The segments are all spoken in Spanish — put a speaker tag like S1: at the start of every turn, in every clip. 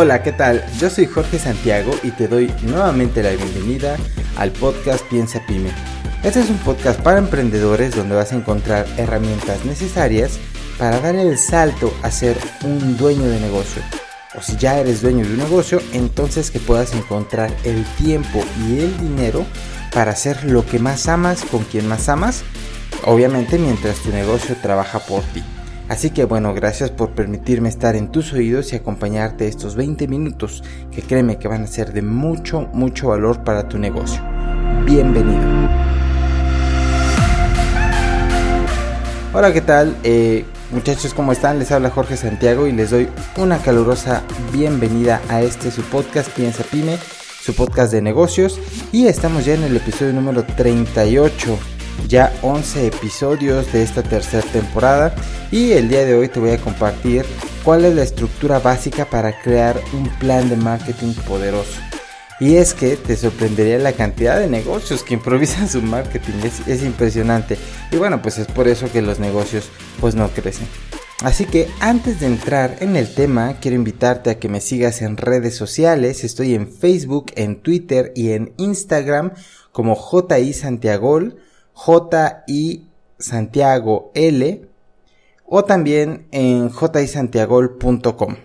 S1: Hola, ¿qué tal? Yo soy Jorge Santiago y te doy nuevamente la bienvenida al podcast Piensa Pyme. Este es un podcast para emprendedores donde vas a encontrar herramientas necesarias para dar el salto a ser un dueño de negocio. O si ya eres dueño de un negocio, entonces que puedas encontrar el tiempo y el dinero para hacer lo que más amas con quien más amas, obviamente mientras tu negocio trabaja por ti. Así que bueno, gracias por permitirme estar en tus oídos y acompañarte estos 20 minutos que créeme que van a ser de mucho, mucho valor para tu negocio. Bienvenido. Hola, ¿qué tal? Eh, muchachos, ¿cómo están? Les habla Jorge Santiago y les doy una calurosa bienvenida a este su podcast Piensa Pyme, su podcast de negocios y estamos ya en el episodio número 38 ya 11 episodios de esta tercera temporada y el día de hoy te voy a compartir cuál es la estructura básica para crear un plan de marketing poderoso. Y es que te sorprendería la cantidad de negocios que improvisan su marketing, es, impresionante. Y bueno, pues es por eso que los negocios pues no crecen. Así que antes de entrar en el tema, quiero invitarte a que me sigas en redes sociales. Estoy en Facebook, en Twitter y en Instagram como JI Santiagol JI Santiago L o también en jisantiagol.com.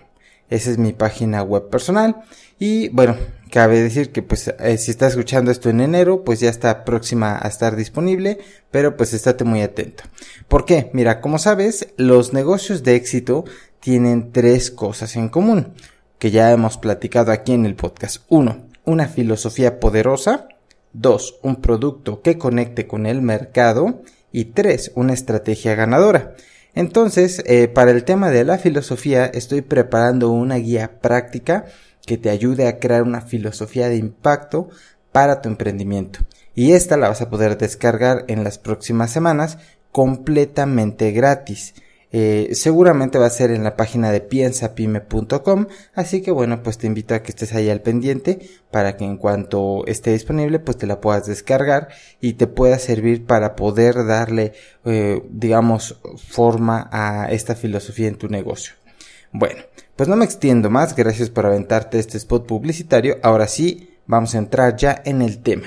S1: Esa es mi página web personal. Y bueno, cabe decir que pues eh, si estás escuchando esto en enero, pues ya está próxima a estar disponible, pero pues estate muy atento. ¿Por qué? Mira, como sabes, los negocios de éxito tienen tres cosas en común, que ya hemos platicado aquí en el podcast. Uno, una filosofía poderosa. 2. Un producto que conecte con el mercado. Y 3. Una estrategia ganadora. Entonces, eh, para el tema de la filosofía, estoy preparando una guía práctica que te ayude a crear una filosofía de impacto para tu emprendimiento. Y esta la vas a poder descargar en las próximas semanas completamente gratis. Eh, seguramente va a ser en la página de piensapime.com, así que bueno, pues te invito a que estés ahí al pendiente para que en cuanto esté disponible, pues te la puedas descargar y te pueda servir para poder darle, eh, digamos, forma a esta filosofía en tu negocio. Bueno, pues no me extiendo más, gracias por aventarte este spot publicitario, ahora sí, vamos a entrar ya en el tema.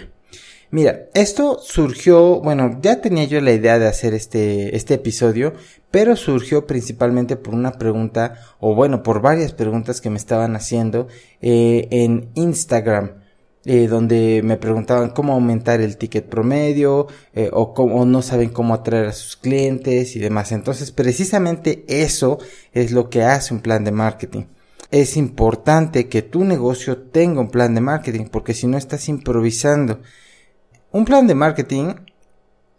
S1: Mira, esto surgió, bueno, ya tenía yo la idea de hacer este, este episodio, pero surgió principalmente por una pregunta, o bueno, por varias preguntas que me estaban haciendo eh, en Instagram. Eh, donde me preguntaban cómo aumentar el ticket promedio eh, o, cómo, no saben cómo atraer a sus clientes y demás. Entonces, precisamente eso es lo que hace un plan de marketing. Es importante que tu negocio tenga un plan de marketing porque si no estás improvisando. Un plan de marketing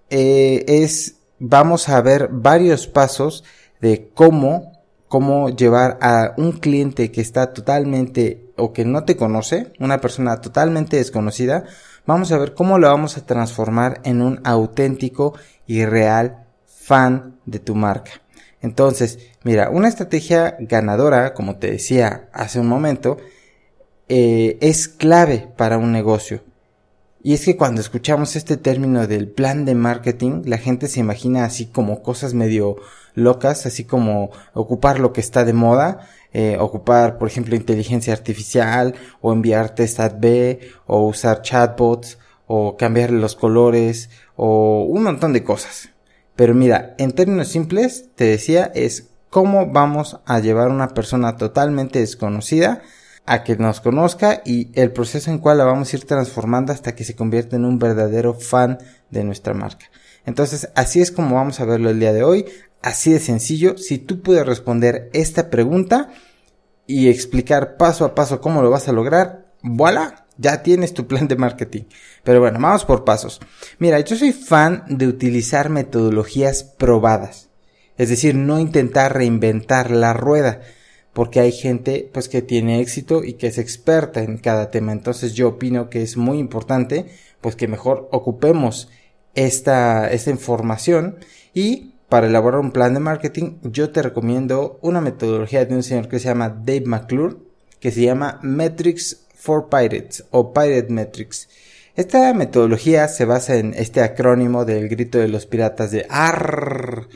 S1: eh, es, vamos a ver varios pasos de cómo, cómo llevar a un cliente que está totalmente o que no te conoce, una persona totalmente desconocida, vamos a ver cómo lo vamos a transformar en un auténtico y real fan de tu marca. Entonces, mira, una estrategia ganadora, como te decía hace un momento, eh, es clave para un negocio. Y es que cuando escuchamos este término del plan de marketing, la gente se imagina así como cosas medio locas, así como ocupar lo que está de moda, eh, ocupar, por ejemplo, inteligencia artificial, o enviar test ad B, o usar chatbots, o cambiar los colores, o un montón de cosas. Pero mira, en términos simples, te decía, es cómo vamos a llevar a una persona totalmente desconocida a que nos conozca y el proceso en cual la vamos a ir transformando hasta que se convierta en un verdadero fan de nuestra marca. Entonces, así es como vamos a verlo el día de hoy, así de sencillo. Si tú puedes responder esta pregunta y explicar paso a paso cómo lo vas a lograr, voilà, ya tienes tu plan de marketing. Pero bueno, vamos por pasos. Mira, yo soy fan de utilizar metodologías probadas. Es decir, no intentar reinventar la rueda porque hay gente pues que tiene éxito y que es experta en cada tema. Entonces yo opino que es muy importante pues que mejor ocupemos esta, esta información y para elaborar un plan de marketing yo te recomiendo una metodología de un señor que se llama Dave McClure que se llama Metrics for Pirates o Pirate Metrics. Esta metodología se basa en este acrónimo del grito de los piratas de ARR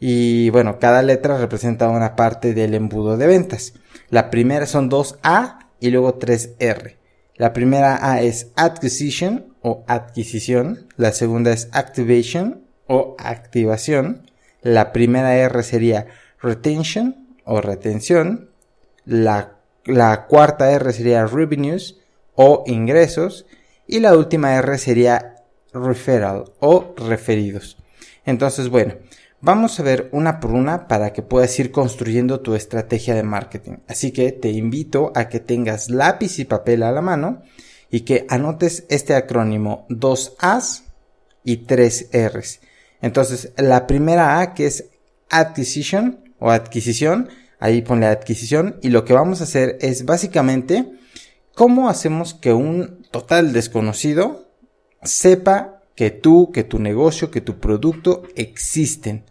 S1: Y bueno, cada letra representa una parte del embudo de ventas. La primera son dos A y luego tres R. La primera A es acquisition o adquisición. La segunda es activation o activación. La primera R sería retention o retención. La, la cuarta R sería revenues o ingresos. Y la última R sería referral o referidos. Entonces, bueno, vamos a ver una por una para que puedas ir construyendo tu estrategia de marketing. Así que te invito a que tengas lápiz y papel a la mano y que anotes este acrónimo 2 A's y 3 R's. Entonces, la primera A que es adquisition o adquisición, ahí ponle adquisición y lo que vamos a hacer es básicamente cómo hacemos que un total desconocido sepa que tú, que tu negocio, que tu producto existen.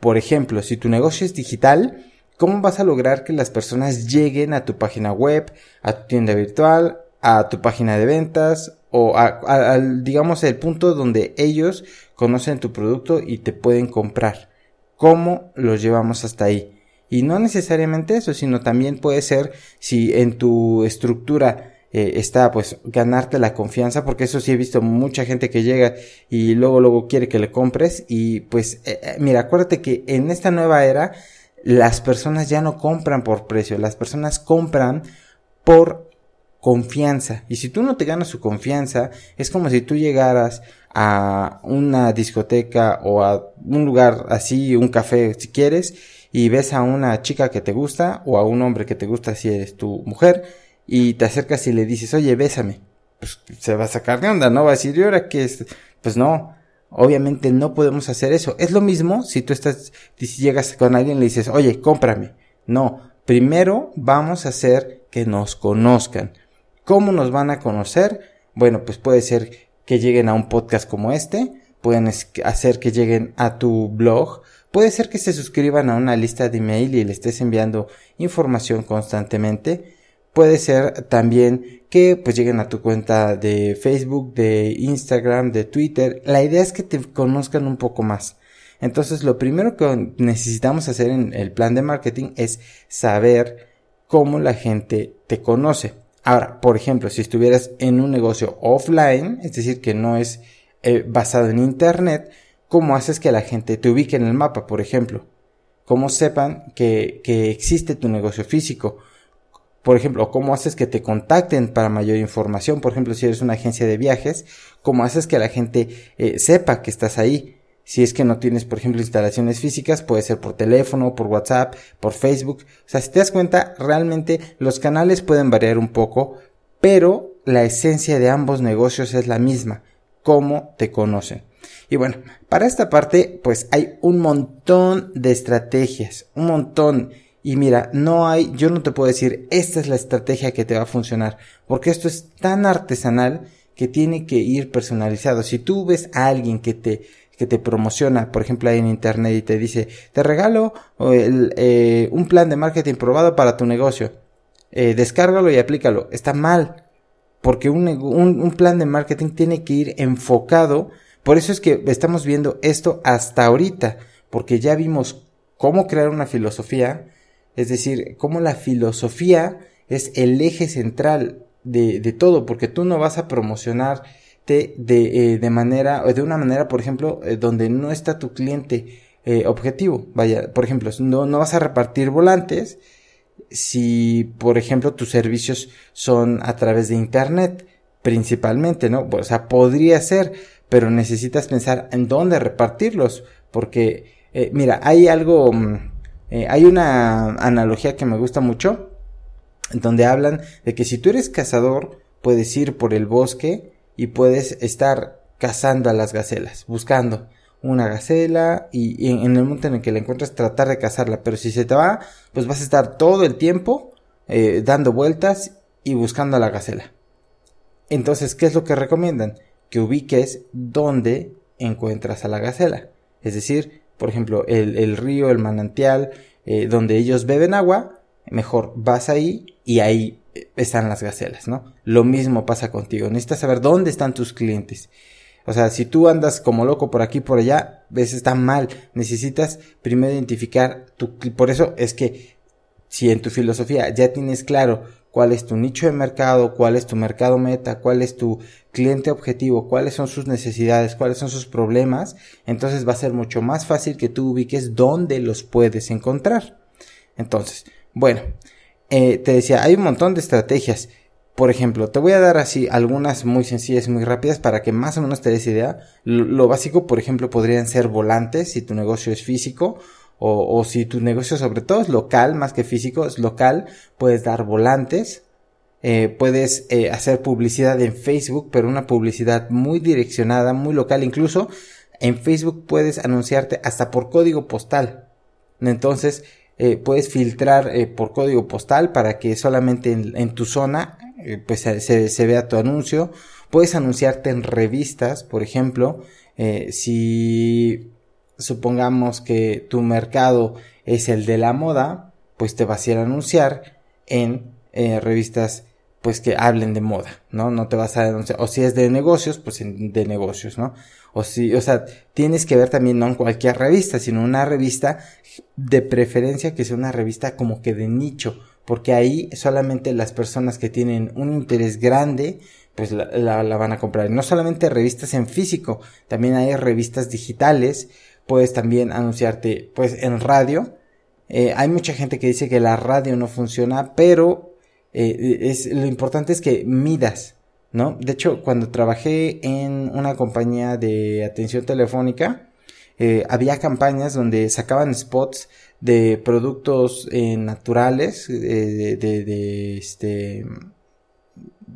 S1: Por ejemplo, si tu negocio es digital, ¿cómo vas a lograr que las personas lleguen a tu página web, a tu tienda virtual, a tu página de ventas o a, digamos el punto donde ellos conocen tu producto y te pueden comprar? ¿Cómo los llevamos hasta ahí? Y no necesariamente eso, sino también puede ser si en tu estructura eh, está pues ganarte la confianza, porque eso sí he visto mucha gente que llega y luego luego quiere que le compres y pues eh, eh, mira, acuérdate que en esta nueva era las personas ya no compran por precio, las personas compran por confianza. Y si tú no te ganas su confianza, es como si tú llegaras a una discoteca o a un lugar así, un café si quieres, y ves a una chica que te gusta o a un hombre que te gusta si eres tu mujer y te acercas y le dices, oye, bésame. Pues se va a sacar de onda, ¿no? Va a decir, ¿y ahora qué es? Pues no, obviamente no podemos hacer eso. Es lo mismo si tú estás, si llegas con alguien y le dices, oye, cómprame. No, primero vamos a hacer que nos conozcan. ¿Cómo nos van a conocer? Bueno, pues puede ser que lleguen a un podcast como este, pueden hacer que lleguen a tu blog, Puede ser que se suscriban a una lista de email y le estés enviando información constantemente. Puede ser también que pues lleguen a tu cuenta de Facebook, de Instagram, de Twitter. La idea es que te conozcan un poco más. Entonces lo primero que necesitamos hacer en el plan de marketing es saber cómo la gente te conoce. Ahora, por ejemplo, si estuvieras en un negocio offline, es decir, que no es eh, basado en Internet, ¿Cómo haces que la gente te ubique en el mapa, por ejemplo? ¿Cómo sepan que, que existe tu negocio físico? Por ejemplo, ¿cómo haces que te contacten para mayor información? Por ejemplo, si eres una agencia de viajes, ¿cómo haces que la gente eh, sepa que estás ahí? Si es que no tienes, por ejemplo, instalaciones físicas, puede ser por teléfono, por WhatsApp, por Facebook. O sea, si te das cuenta, realmente los canales pueden variar un poco, pero la esencia de ambos negocios es la misma. ¿Cómo te conocen? Y bueno, para esta parte, pues hay un montón de estrategias, un montón. Y mira, no hay, yo no te puedo decir, esta es la estrategia que te va a funcionar, porque esto es tan artesanal que tiene que ir personalizado. Si tú ves a alguien que te, que te promociona, por ejemplo, ahí en internet y te dice, te regalo eh, un plan de marketing probado para tu negocio, eh, descárgalo y aplícalo. Está mal, porque un, un, un plan de marketing tiene que ir enfocado por eso es que estamos viendo esto hasta ahorita, porque ya vimos cómo crear una filosofía, es decir, cómo la filosofía es el eje central de, de todo, porque tú no vas a promocionarte de, eh, de manera, de una manera, por ejemplo, eh, donde no está tu cliente eh, objetivo. Vaya, por ejemplo, no, no vas a repartir volantes si, por ejemplo, tus servicios son a través de Internet, principalmente, ¿no? O sea, podría ser, pero necesitas pensar en dónde repartirlos, porque, mira, hay algo, mm, eh, hay una analogía que me gusta mucho, donde hablan de que si tú eres cazador, puedes ir por el bosque y puedes estar cazando a las gacelas, buscando una gacela y, en, el momento en el que la encuentras tratar de cazarla, pero si se te va, pues vas a estar todo el tiempo eh, dando vueltas y buscando a la gacela. Entonces, ¿qué es lo que recomiendan? que ubiques dónde encuentras a la gacela. Es decir, por ejemplo, el, río, el manantial, eh, donde ellos beben agua, mejor vas ahí y ahí están las gacelas, ¿no? Lo mismo pasa contigo. Necesitas saber dónde están tus clientes. O sea, si tú andas como loco por aquí por allá, ves está mal. Necesitas primero identificar tu por eso es que si en tu filosofía ya tienes claro cuál es tu nicho de mercado, cuál es tu mercado meta, cuál es tu cliente objetivo, cuáles son sus necesidades, cuáles son sus problemas, entonces va a ser mucho más fácil que tú ubiques dónde los puedes encontrar. Entonces, bueno, eh, te decía, hay un montón de estrategias. Por ejemplo, te voy a dar así algunas muy sencillas muy rápidas para que más o menos te des idea. Lo, básico, por ejemplo, podrían ser volantes si tu negocio es físico o, si tu negocio sobre todo es local más que físico, es local, puedes dar volantes. Eh, puedes eh, hacer publicidad en Facebook, pero una publicidad muy direccionada, muy local. Incluso en Facebook puedes anunciarte hasta por código postal. Entonces, eh, puedes filtrar por código postal para que solamente en, tu zona pues se, se, vea tu anuncio. Puedes anunciarte en revistas, por ejemplo, si supongamos que tu mercado es el de la moda, pues te vas a ir a anunciar en revistas pues que hablen de moda, ¿no? No te vas a anunciar, o si es de negocios, pues de negocios, ¿no? O si, o sea, tienes que ver también no en cualquier revista, sino una revista de preferencia que sea una revista como que de nicho, porque ahí solamente las personas que tienen un interés grande, pues la, la, van a comprar. no solamente revistas en físico, también hay revistas digitales, puedes también anunciarte pues en radio. Eh, hay mucha gente que dice que la radio no funciona, pero eh, es, lo importante es que midas ¿no? De hecho, cuando trabajé en una compañía de atención telefónica, eh, había campañas donde sacaban spots de productos eh, naturales, eh, de, de, este,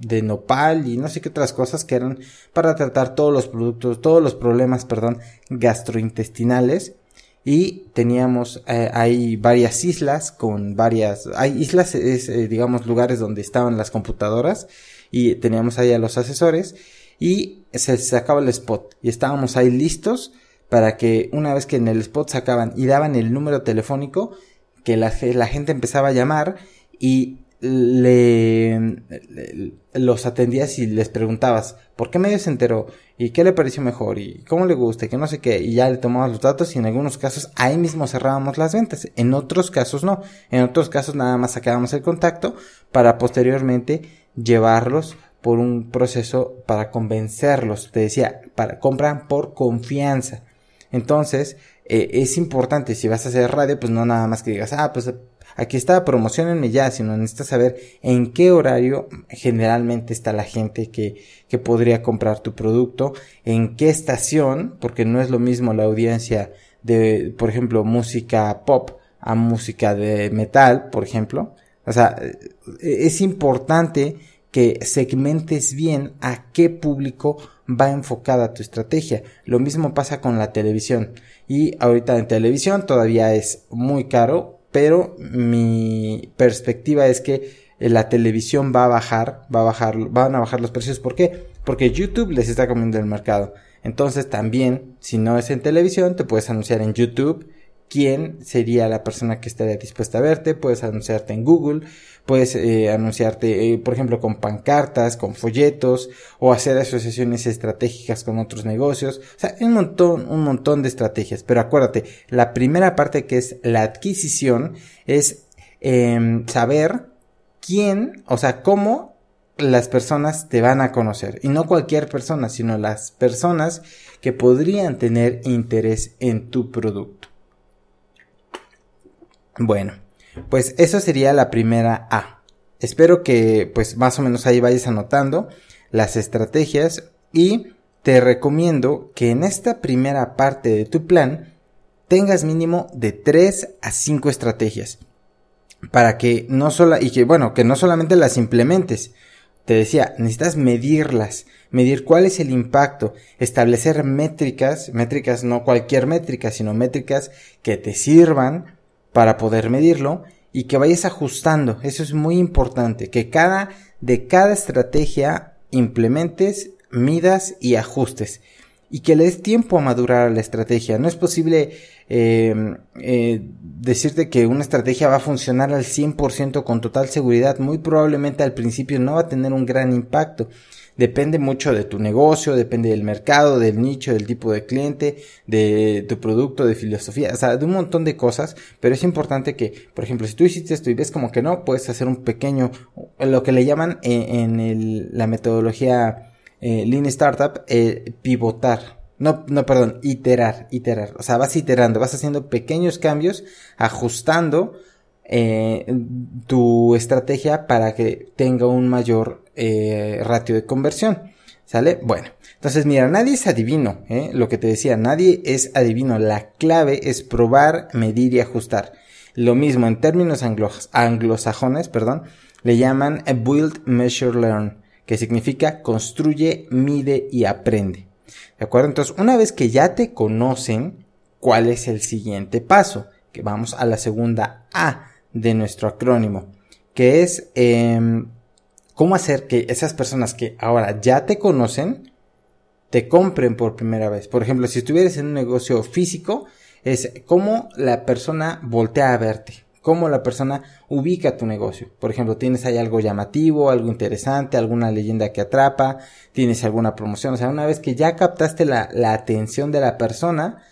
S1: de nopal y no sé qué otras cosas que eran para tratar todos los productos, todos los problemas, perdón, gastrointestinales. Y teníamos hay varias islas con varias, hay islas, es, digamos, lugares donde estaban las computadoras y teníamos ahí a los asesores y se sacaba el spot y estábamos ahí listos para que una vez que en el spot sacaban y daban el número telefónico que la gente empezaba a llamar y le, los atendías y les preguntabas por qué medio se enteró y qué le pareció mejor y cómo le gusta y que no sé qué y ya le tomabas los datos y en algunos casos ahí mismo cerrábamos las ventas en otros casos no. En otros casos nada más sacábamos el contacto para posteriormente llevarlos por un proceso para convencerlos. Te decía, para, compran por confianza. Entonces, eh, es importante, si vas a hacer radio, pues no nada más que digas, ah, pues aquí está, promocionenme ya, sino necesitas saber en qué horario generalmente está la gente que, que podría comprar tu producto, en qué estación, porque no es lo mismo la audiencia de, por ejemplo, música pop a música de metal, por ejemplo. O sea, es importante que segmentes bien a qué público va enfocada tu estrategia. Lo mismo pasa con la televisión. Y ahorita en televisión todavía es muy caro, pero mi perspectiva es que la televisión va a bajar, va a bajar, van a bajar los precios. ¿Por qué? Porque YouTube les está comiendo el mercado. Entonces también, si no es en televisión, te puedes anunciar en YouTube quién sería la persona que estaría dispuesta a verte, puedes anunciarte en Google, puedes eh, anunciarte, eh, por ejemplo, con pancartas, con folletos, o hacer asociaciones estratégicas con otros negocios, o sea, un montón, un montón de estrategias, pero acuérdate, la primera parte que es la adquisición es em, saber quién, o sea, cómo las personas te van a conocer, y no cualquier persona, sino las personas que podrían tener interés en tu producto. Bueno, pues eso sería la primera A. Espero que pues más o menos ahí vayas anotando las estrategias y te recomiendo que en esta primera parte de tu plan tengas mínimo de 3 a 5 estrategias para que no solo y que bueno, que no solamente las implementes. Te decía, necesitas medirlas, medir cuál es el impacto, establecer métricas, métricas no cualquier métrica, sino métricas que te sirvan para poder medirlo y que vayas ajustando. Eso es muy importante, que cada de cada estrategia implementes, midas y ajustes y que le des tiempo a madurar a la estrategia. No es posible eh, eh, decirte que una estrategia va a funcionar al 100% con total seguridad. Muy probablemente al principio no va a tener un gran impacto. Depende mucho de tu negocio, depende del mercado, del nicho, del tipo de cliente, de tu producto, de filosofía, o sea, de un montón de cosas, pero es importante que, por ejemplo, si tú hiciste esto y ves como que no, puedes hacer un pequeño, lo que le llaman en, el, la metodología eh, Lean Startup, eh, pivotar. No, no, perdón, iterar, iterar. O sea, vas iterando, vas haciendo pequeños cambios, ajustando eh, tu estrategia para que tenga un mayor eh, ratio de conversión. ¿Sale? Bueno, entonces mira, nadie es adivino, ¿eh? lo que te decía, nadie es adivino. La clave es probar, medir y ajustar. Lo mismo en términos anglosajones, perdón, le llaman build, measure, learn, que significa construye, mide y aprende. ¿De acuerdo? Entonces, una vez que ya te conocen, ¿cuál es el siguiente paso? Que vamos a la segunda A de nuestro acrónimo, que es em, cómo hacer que esas personas que ahora ya te conocen, te compren por primera vez. Por ejemplo, si estuvieras en un negocio físico, es cómo la persona voltea a verte, cómo la persona ubica tu negocio. Por ejemplo, tienes ahí algo llamativo, algo interesante, alguna leyenda que atrapa, tienes alguna promoción. O sea, una vez que ya captaste la, la atención de la persona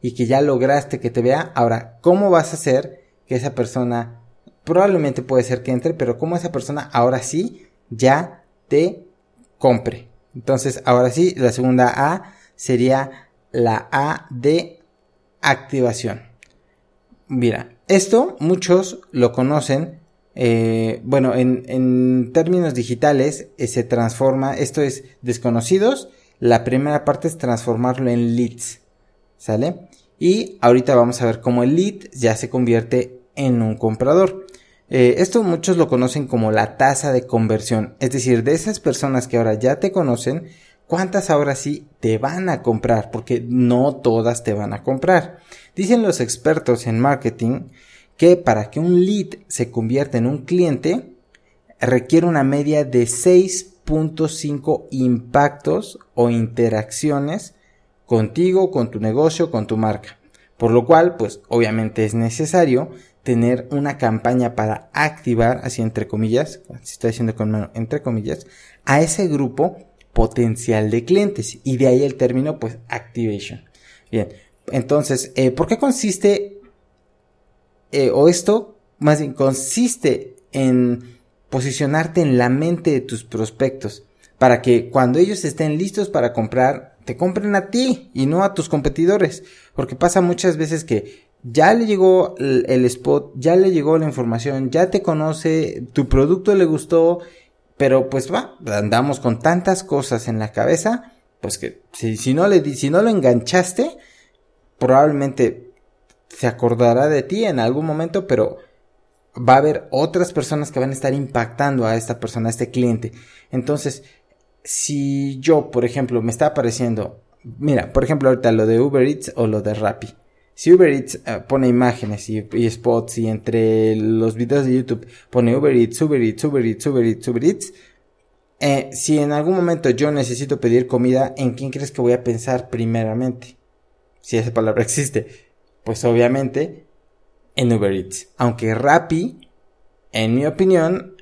S1: y que ya lograste que te vea, ahora, ¿cómo vas a hacer que esa persona probablemente puede ser que entre, pero como esa persona ahora sí ya te compre. Entonces, ahora sí, la segunda A sería la A de activación. Mira, esto muchos lo conocen. Eh, bueno, en, términos digitales eh, se transforma, esto es desconocidos. La primera parte es transformarlo en leads. ¿Sale? Y ahorita vamos a ver cómo el lead ya se convierte en un comprador. Eh, esto muchos lo conocen como la tasa de conversión, es decir, de esas personas que ahora ya te conocen, ¿cuántas ahora sí te van a comprar? Porque no todas te van a comprar. Dicen los expertos en marketing que para que un lead se convierta en un cliente, requiere una media de 6.5 impactos o interacciones contigo, con tu negocio, con tu marca. Por lo cual, pues obviamente es necesario tener una campaña para activar, así entre comillas, si estoy diciendo con mano, entre comillas, a ese grupo potencial de clientes. Y de ahí el término, pues, activation. Bien, entonces, eh, ¿por qué consiste, eh, o esto, más bien, consiste en posicionarte en la mente de tus prospectos para que cuando ellos estén listos para comprar, te compren a ti y no a tus competidores. Porque pasa muchas veces que ya le llegó el, spot, ya le llegó la información, ya te conoce, tu producto le gustó, pero pues va, andamos con tantas cosas en la cabeza, pues que si, si no le si no lo enganchaste, probablemente se acordará de ti en algún momento, pero va a haber otras personas que van a estar impactando a esta persona, a este cliente. Entonces, si yo, por ejemplo, me está apareciendo, mira, por ejemplo, ahorita lo de Uber Eats o lo de Rappi. Si Uber Eats eh, pone imágenes y, spots y entre los videos de YouTube pone Uber Eats, Uber Eats, Uber Eats, Uber Eats, Uber Eats, eh, si en algún momento yo necesito pedir comida, ¿en quién crees que voy a pensar primeramente? Si esa palabra existe. Pues obviamente en Uber Eats. Aunque Rappi, en mi opinión,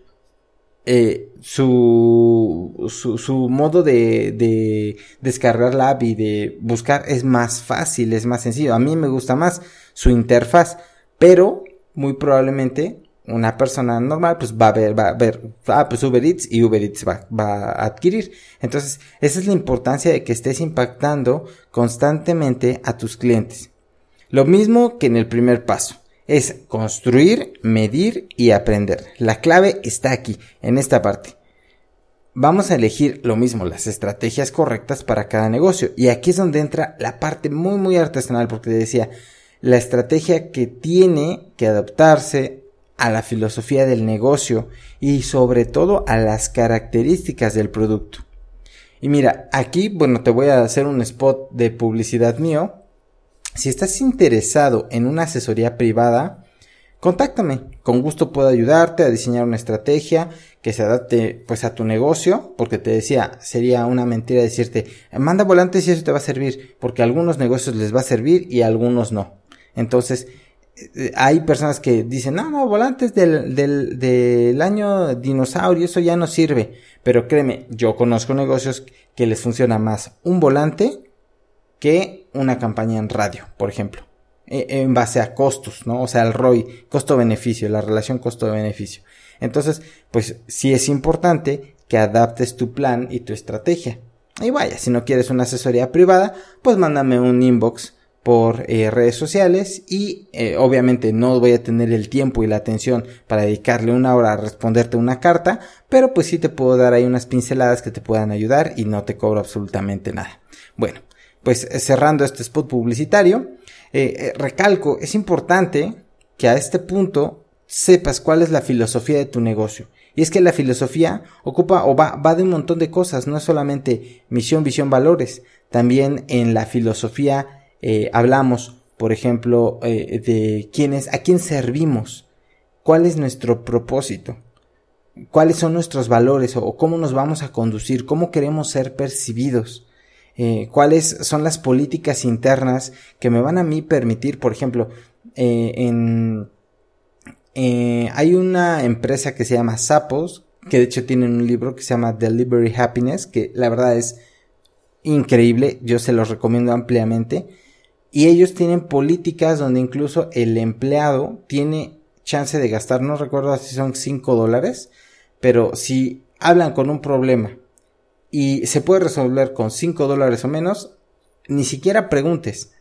S1: eh, su, su, su, modo de, de descargar la app y de buscar es más fácil, es más sencillo. A mí me gusta más su interfaz, pero muy probablemente una persona normal pues va a ver, va a ver, ah, pues Uber Eats y Uber Eats va, va a adquirir. Entonces, esa es la importancia de que estés impactando constantemente a tus clientes. Lo mismo que en el primer paso es construir, medir y aprender. La clave está aquí, en esta parte. Vamos a elegir lo mismo, las estrategias correctas para cada negocio. Y aquí es donde entra la parte muy, muy artesanal, porque decía, la estrategia que tiene que adaptarse a la filosofía del negocio y sobre todo a las características del producto. Y mira, aquí, bueno, te voy a hacer un spot de publicidad mío si estás interesado en una asesoría privada, contáctame. Con gusto puedo ayudarte a diseñar una estrategia que se adapte pues a tu negocio, porque te decía, sería una mentira decirte, manda volantes y eso te va a servir, porque a algunos negocios les va a servir y a algunos no. Entonces, eh, hay personas que dicen, no, no, volantes del, del, del año dinosaurio, eso ya no sirve. Pero créeme, yo conozco negocios que les funciona más un volante que una campaña en radio, por ejemplo. E, en base a costos, ¿no? O sea, el ROI, costo-beneficio, la relación costo-beneficio. Entonces, pues sí es importante que adaptes tu plan y tu estrategia. Y vaya, si no quieres una asesoría privada, pues mándame un inbox por eh, redes sociales y eh, obviamente no voy a tener el tiempo y la atención para dedicarle una hora a responderte una carta, pero pues sí te puedo dar ahí unas pinceladas que te puedan ayudar y no te cobro absolutamente nada. Bueno, pues eh, cerrando este spot publicitario, recalco, es importante que a este punto sepas cuál es la filosofía de tu negocio. Y es que la filosofía ocupa o va, va de un montón de cosas, no es solamente misión, visión, valores. También en la filosofía eh, hablamos, por ejemplo, eh, de quién es, a quién servimos, cuál es nuestro propósito, cuáles son nuestros valores o, cómo nos vamos a conducir, cómo queremos ser percibidos, eh, cuáles son las políticas internas que me van a mí permitir, por ejemplo, en, hay una empresa que se llama Sapos, que de hecho tienen un libro que se llama Delivery Happiness, que la verdad es increíble, yo se los recomiendo ampliamente. Y ellos tienen políticas donde incluso el empleado tiene chance de gastar, no recuerdo si son 5 dólares, pero si hablan con un problema y se puede resolver con 5 dólares o menos, ni siquiera preguntes.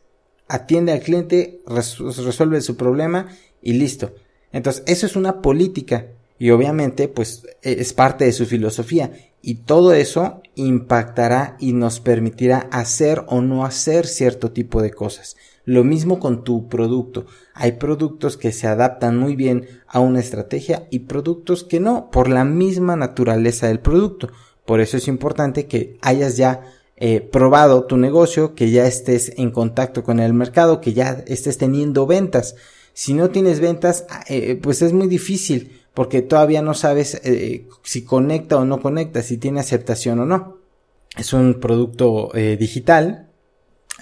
S1: Atiende al cliente, resuelve su problema y listo. Entonces, eso es una política y obviamente pues e, es parte de su filosofía y todo eso impactará y nos permitirá hacer o no hacer cierto tipo de cosas. Lo mismo con tu producto. Hay productos que se adaptan muy bien a una estrategia y productos que no, por la misma naturaleza del producto. Por eso es importante que hayas ya eh, probado tu negocio, que ya estés en contacto con el mercado, que ya estés teniendo ventas. Si no tienes ventas, eh, pues es muy difícil porque todavía no sabes eh, si conecta o no conecta, si tiene aceptación o no. Es un producto eh, digital,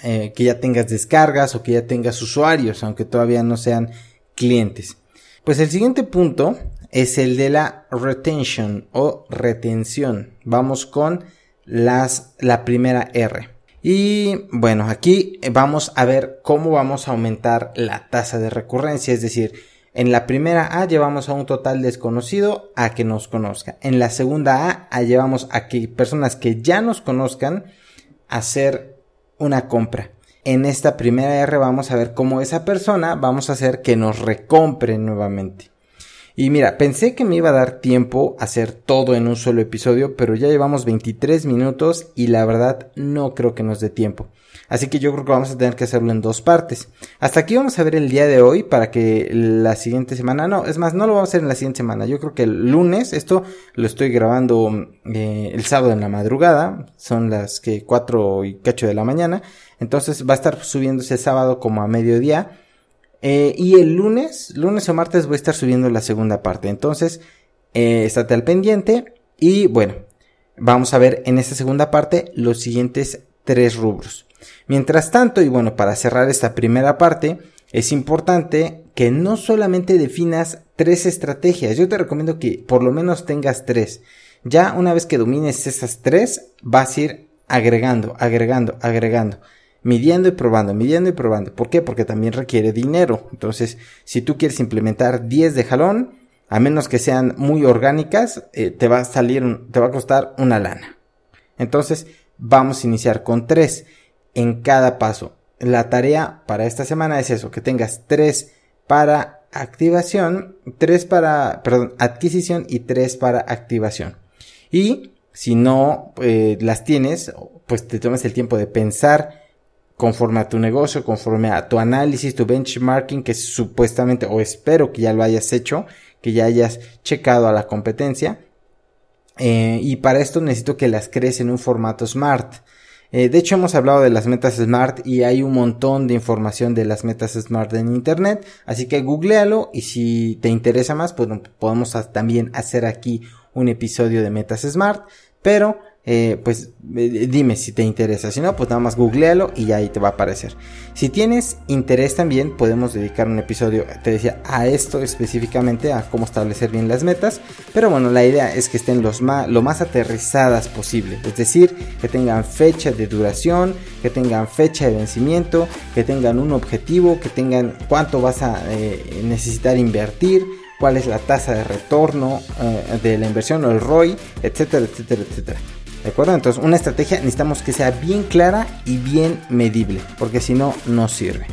S1: eh, que ya tengas descargas o que ya tengas usuarios, aunque todavía no sean clientes. Pues el siguiente punto es el de la retention o retención. Vamos con las, la primera R. Y bueno, aquí vamos a ver cómo vamos a aumentar la tasa de recurrencia, es decir, en la primera A llevamos a un total desconocido a que nos conozca. En la segunda A, llevamos a que personas que ya nos conozcan a hacer una compra. En esta primera R vamos a ver cómo esa persona vamos a hacer que nos recompre nuevamente. Y mira, pensé que me iba a dar tiempo a hacer todo en un solo episodio, pero ya llevamos 23 minutos y la verdad no creo que nos dé tiempo. Así que yo creo que vamos a tener que hacerlo en dos partes. Hasta aquí vamos a ver el día de hoy para que la siguiente semana, no, es más, no lo vamos a hacer en la siguiente semana. Yo creo que el lunes, esto lo estoy grabando eh, el sábado en la madrugada, son las que 4 y cacho de la mañana. Entonces va a estar subiéndose sábado como a mediodía. Eh, y el lunes, lunes o martes voy a estar subiendo la segunda parte. Entonces, eh, estate al pendiente. Y bueno, vamos a ver en esta segunda parte los siguientes tres rubros. Mientras tanto, y bueno, para cerrar esta primera parte, es importante que no solamente definas tres estrategias, yo te recomiendo que por lo menos tengas tres. Ya una vez que domines esas tres, vas a ir agregando, agregando, agregando, midiendo y probando, midiendo y probando. ¿Por qué? Porque también requiere dinero. Entonces, si tú quieres implementar 10 de jalón, a menos que sean muy orgánicas, eh, te va a salir, te va a costar una lana. Entonces, vamos a iniciar con tres en cada paso. La tarea para esta semana es eso, que tengas tres para activación, tres para, perdón, adquisición y tres para activación. Y si no eh, las tienes, pues te tomas el tiempo de pensar conforme a tu negocio, conforme a tu análisis, tu benchmarking, que supuestamente, o espero que ya lo hayas hecho, que ya hayas checado a la competencia. Eh, y para esto necesito que las crees en un formato smart. Eh, de hecho, hemos hablado de las metas Smart y hay un montón de información de las metas Smart en Internet. Así que googlealo y si te interesa más, pues podemos también hacer aquí un episodio de metas Smart. Pero eh, pues eh, dime si te interesa. Si no, pues nada más googlealo y ahí te va a aparecer. Si tienes interés también, podemos dedicar un episodio, te decía, a esto específicamente, a cómo establecer bien las metas. Pero bueno, la idea es que estén los lo más aterrizadas posible. Es decir, que tengan fecha de duración, que tengan fecha de vencimiento, que tengan un objetivo, que tengan cuánto vas a eh, necesitar invertir cuál es la tasa de retorno de la inversión o el ROI, etcétera, etcétera, etcétera. ¿De acuerdo? Entonces, una estrategia necesitamos que sea bien clara y bien medible, porque si no, no sirve.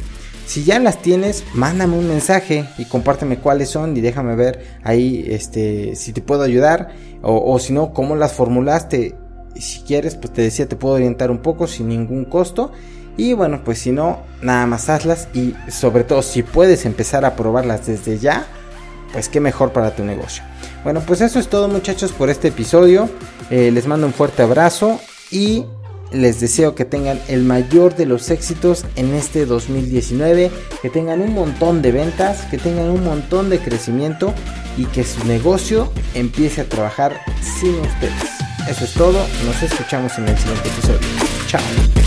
S1: Si ya las tienes, mándame un mensaje y compárteme cuáles son y déjame ver ahí este, si te puedo ayudar o, si no, cómo las formulaste. Si quieres, pues te decía, te puedo orientar un poco sin ningún costo. Y bueno, pues si no, nada más hazlas y sobre todo si puedes empezar a probarlas desde ya, pues qué mejor para tu negocio. Bueno, pues eso es todo muchachos por este episodio. Eh, les mando un fuerte abrazo y les deseo que tengan el mayor de los éxitos en este 2019, que tengan un montón de ventas, que tengan un montón de crecimiento y que su negocio empiece a trabajar sin ustedes. Eso es todo, nos escuchamos en el siguiente episodio. Chao.